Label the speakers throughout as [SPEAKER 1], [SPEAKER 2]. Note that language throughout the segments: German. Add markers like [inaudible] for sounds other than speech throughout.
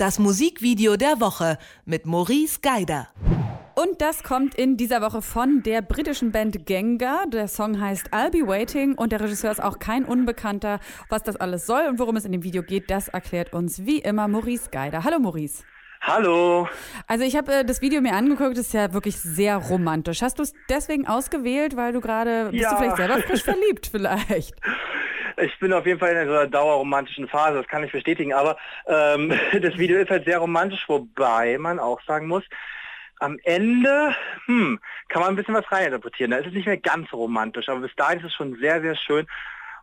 [SPEAKER 1] Das Musikvideo der Woche mit Maurice Geider.
[SPEAKER 2] Und das kommt in dieser Woche von der britischen Band Gengar. Der Song heißt I'll Be Waiting und der Regisseur ist auch kein Unbekannter. Was das alles soll und worum es in dem Video geht, das erklärt uns wie immer Maurice Geider. Hallo Maurice.
[SPEAKER 3] Hallo.
[SPEAKER 2] Also ich habe äh, das Video mir angeguckt, das ist ja wirklich sehr romantisch. Hast du es deswegen ausgewählt, weil du gerade, bist
[SPEAKER 3] Ja.
[SPEAKER 2] du vielleicht selber frisch [laughs] verliebt vielleicht?
[SPEAKER 3] Ich bin auf jeden Fall in einer dauerromantischen Phase, das kann ich bestätigen, aber ähm, [laughs] das Video ist halt sehr romantisch, wobei man auch sagen muss, am Ende hm, kann man ein bisschen was reininterpretieren. Da ist es nicht mehr ganz romantisch, aber bis dahin ist es schon sehr, sehr schön.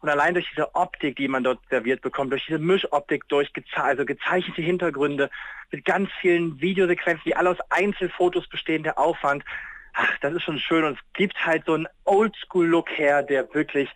[SPEAKER 3] Und allein durch diese Optik, die man dort serviert bekommt, durch diese Mischoptik, durch geze also gezeichnete Hintergründe, mit ganz vielen Videosequenzen, die alle aus Einzelfotos bestehen, der Aufwand, ach, das ist schon schön und es gibt halt so einen Oldschool-Look her, der wirklich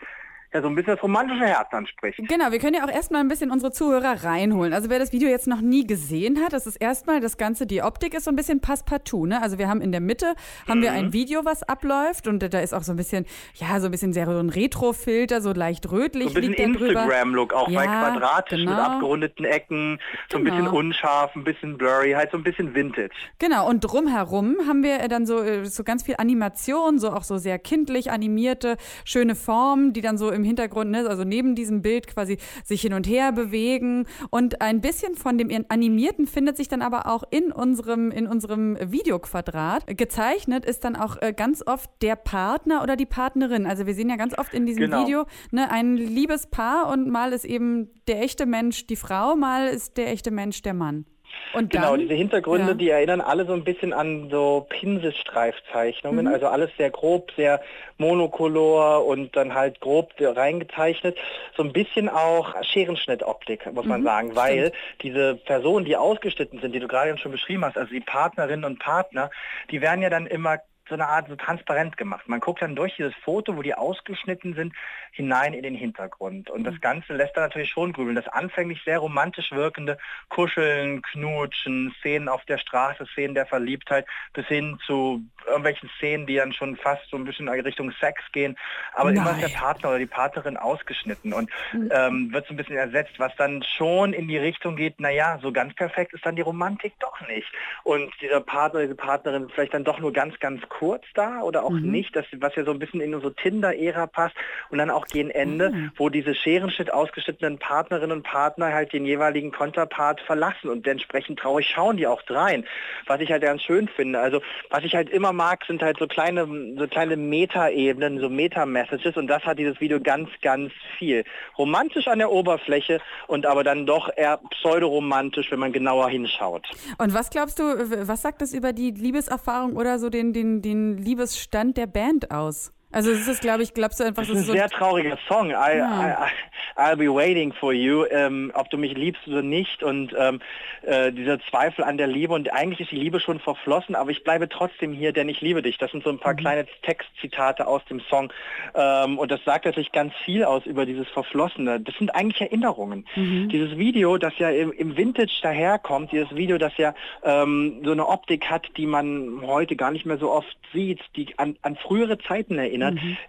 [SPEAKER 3] ja so ein bisschen das romantische Herz anspricht.
[SPEAKER 2] Genau, wir können ja auch erstmal ein bisschen unsere Zuhörer reinholen. Also wer das Video jetzt noch nie gesehen hat, das ist erstmal das Ganze, die Optik ist so ein bisschen passepartout. Ne? Also wir haben in der Mitte, haben wir
[SPEAKER 3] Mhm.
[SPEAKER 2] ein Video, was abläuft und da ist auch so ein bisschen, ja, so ein bisschen sehr so ein Retro-Filter, so leicht rötlich
[SPEAKER 3] So ein bisschen. Instagram-Look, auch bei
[SPEAKER 2] Ja,
[SPEAKER 3] quadratisch mit
[SPEAKER 2] genau.
[SPEAKER 3] abgerundeten Ecken, so ein
[SPEAKER 2] Genau.
[SPEAKER 3] bisschen unscharf, ein bisschen blurry, halt so ein bisschen Vintage.
[SPEAKER 2] Genau, und drumherum haben wir dann so, äh, so ganz viel Animation, so auch so sehr kindlich animierte, schöne Formen, die dann so im Hintergrund, ne, also neben diesem Bild quasi sich hin und her bewegen. Und ein bisschen von dem Animierten findet sich dann aber auch in unserem, in unserem Videoquadrat. Gezeichnet ist dann auch äh, ganz oft der Partner oder die Partnerin. Also wir sehen ja ganz oft in diesem
[SPEAKER 3] Genau.
[SPEAKER 2] Video ne, ein liebes Paar und mal ist eben der echte Mensch die Frau, mal ist der echte Mensch der Mann. Und dann,
[SPEAKER 3] Genau, diese Hintergründe,
[SPEAKER 2] ja.
[SPEAKER 3] die erinnern alle so ein bisschen an so Pinselstreifzeichnungen,
[SPEAKER 2] Mhm.
[SPEAKER 3] also alles sehr grob, sehr monokolor und dann halt grob reingezeichnet. So ein bisschen auch Scherenschnittoptik, muss man
[SPEAKER 2] Mhm,
[SPEAKER 3] sagen, weil diese Personen, die ausgeschnitten sind, die du gerade schon beschrieben hast, also die Partnerinnen und Partner, die werden ja dann immer so eine Art so transparent gemacht. Man guckt dann durch dieses Foto, wo die ausgeschnitten sind, hinein in den Hintergrund. Und
[SPEAKER 2] Mhm.
[SPEAKER 3] das Ganze lässt dann natürlich schon grübeln. Das anfänglich sehr romantisch wirkende Kuscheln, Knutschen, Szenen auf der Straße, Szenen der Verliebtheit, bis hin zu irgendwelchen Szenen, die dann schon fast so ein bisschen in Richtung Sex gehen. Aber immer ist der
[SPEAKER 2] Nein.
[SPEAKER 3] Partner oder die Partnerin ausgeschnitten und
[SPEAKER 2] Mhm.
[SPEAKER 3] ähm, wird so ein bisschen ersetzt, was dann schon in die Richtung geht, naja, so ganz perfekt ist dann die Romantik doch nicht. Und dieser Partner, diese Partnerin vielleicht dann doch nur ganz, ganz kurz da oder auch
[SPEAKER 2] Mhm.
[SPEAKER 3] nicht, das, was ja so ein bisschen in unsere Tinder-Ära passt und dann auch gegen Ende,
[SPEAKER 2] Mhm.
[SPEAKER 3] wo diese Scherenschnitt ausgeschnittenen Partnerinnen und Partner halt den jeweiligen Konterpart verlassen und entsprechend traurig schauen die auch drein, was ich halt ganz schön finde. Also was ich halt immer mag, sind halt so kleine, so kleine Meta-Ebenen, so Meta-Messages und das hat dieses Video ganz, ganz viel. Romantisch an der Oberfläche und aber dann doch eher pseudoromantisch, wenn man genauer hinschaut.
[SPEAKER 2] Und was glaubst du, was sagt das über die Liebeserfahrung oder so den, den, den Liebesstand der Band aus? Also es ist, glaube ich, glaubst du einfach,
[SPEAKER 3] Das ist ein
[SPEAKER 2] so
[SPEAKER 3] sehr trauriger Song. I,
[SPEAKER 2] Ja.
[SPEAKER 3] I, I'll be waiting for you. Ähm, ob du mich liebst oder nicht. Und ähm, äh, dieser Zweifel an der Liebe. Und eigentlich ist die Liebe schon verflossen, aber ich bleibe trotzdem hier, denn ich liebe dich. Das sind so ein
[SPEAKER 2] Mhm.
[SPEAKER 3] paar kleine Textzitate aus dem Song. Ähm, und das sagt natürlich ganz viel aus über dieses Verflossene. Das sind eigentlich Erinnerungen.
[SPEAKER 2] Mhm.
[SPEAKER 3] Dieses Video, das ja im, im Vintage daherkommt, dieses Video, das ja ähm, so eine Optik hat, die man heute gar nicht mehr so oft sieht, die an, an frühere Zeiten erinnert,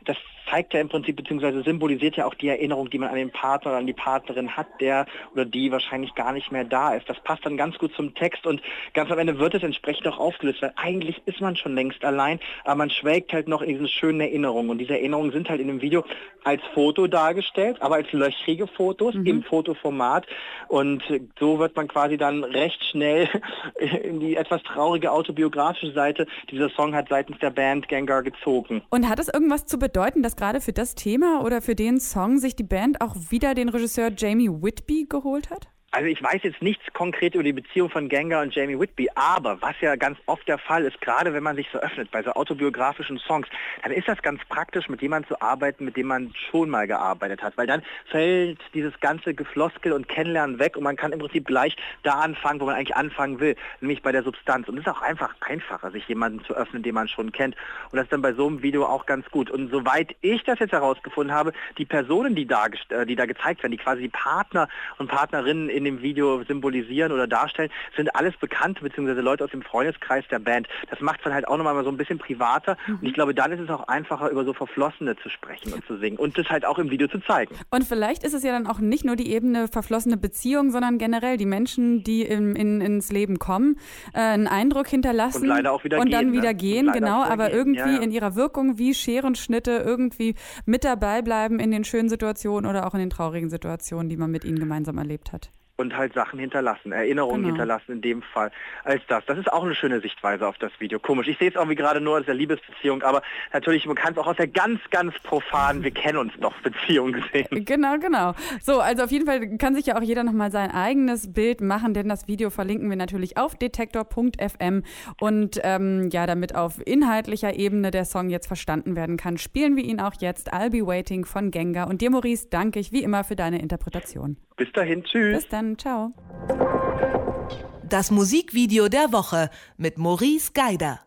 [SPEAKER 3] das zeigt ja im Prinzip beziehungsweise symbolisiert ja auch die Erinnerung, die man an den Partner oder an die Partnerin hat, der oder die wahrscheinlich gar nicht mehr da ist. Das passt dann ganz gut zum Text und ganz am Ende wird es entsprechend auch aufgelöst, weil eigentlich ist man schon längst allein, aber man schwelgt halt noch in diesen schönen Erinnerungen. Und diese Erinnerungen sind halt in dem Video als Foto dargestellt, aber als löchrige Fotos im Fotoformat. Und so wird man quasi dann recht schnell [laughs] in die etwas traurige autobiografische Seite. Dieser Song hat seitens der Band Gengar gezogen.
[SPEAKER 2] Und hat es irgendwas zu bedeuten, dass gerade für das Thema oder für den Song sich die Band auch wieder den Regisseur Jamie Whitby geholt hat?
[SPEAKER 3] Also ich weiß jetzt nichts konkret über die Beziehung von Gengar und Jamie Whitby, aber was ja ganz oft der Fall ist, gerade wenn man sich so öffnet bei so autobiografischen Songs, dann ist das ganz praktisch, mit jemandem zu arbeiten, mit dem man schon mal gearbeitet hat, weil dann fällt dieses ganze Gefloskel und Kennenlernen weg und man kann im Prinzip gleich da anfangen, wo man eigentlich anfangen will, nämlich bei der Substanz. Und es ist auch einfach einfacher, sich jemanden zu öffnen, den man schon kennt. Und das ist dann bei so einem Video auch ganz gut. Und soweit ich das jetzt herausgefunden habe, die Personen, die da, äh, die da gezeigt werden, die quasi Partner und Partnerinnen in in dem Video symbolisieren oder darstellen, sind alles Bekannte bzw. Leute aus dem Freundeskreis der Band. Das macht es dann halt auch nochmal so ein bisschen privater mhm. und ich glaube, dann ist es auch einfacher, über so Verflossene zu sprechen und zu singen und das halt auch im Video zu zeigen.
[SPEAKER 2] Und vielleicht ist es ja dann auch nicht nur die Ebene verflossene Beziehung, sondern generell die Menschen, die in, in, ins Leben kommen, äh, einen Eindruck hinterlassen
[SPEAKER 3] und, leider auch wieder
[SPEAKER 2] und
[SPEAKER 3] gehen,
[SPEAKER 2] dann
[SPEAKER 3] ne?
[SPEAKER 2] wieder gehen, genau, aber
[SPEAKER 3] gehen.
[SPEAKER 2] irgendwie
[SPEAKER 3] ja, ja.
[SPEAKER 2] in ihrer Wirkung wie Scherenschnitte irgendwie mit dabei bleiben in den schönen Situationen oder auch in den traurigen Situationen, die man mit ihnen gemeinsam erlebt hat
[SPEAKER 3] und halt Sachen hinterlassen, Erinnerungen genau. hinterlassen in dem Fall als das. Das ist auch eine schöne Sichtweise auf das Video. Komisch. Ich sehe es irgendwie gerade nur als der Liebesbeziehung, aber natürlich, man kann es auch aus der ganz, ganz profanen, wir kennen uns doch Beziehung sehen.
[SPEAKER 2] Genau, genau. So, also auf jeden Fall kann sich ja auch jeder nochmal sein eigenes Bild machen, denn das Video verlinken wir natürlich auf detektor.fm und ähm, ja, damit auf inhaltlicher Ebene der Song jetzt verstanden werden kann, spielen wir ihn auch jetzt. I'll Be Waiting von Gengar. Und dir, Maurice, danke ich wie immer für deine Interpretation.
[SPEAKER 3] Bis dahin, tschüss.
[SPEAKER 2] Bis dann, ciao.
[SPEAKER 1] Das Musikvideo der Woche mit Maurice Geider.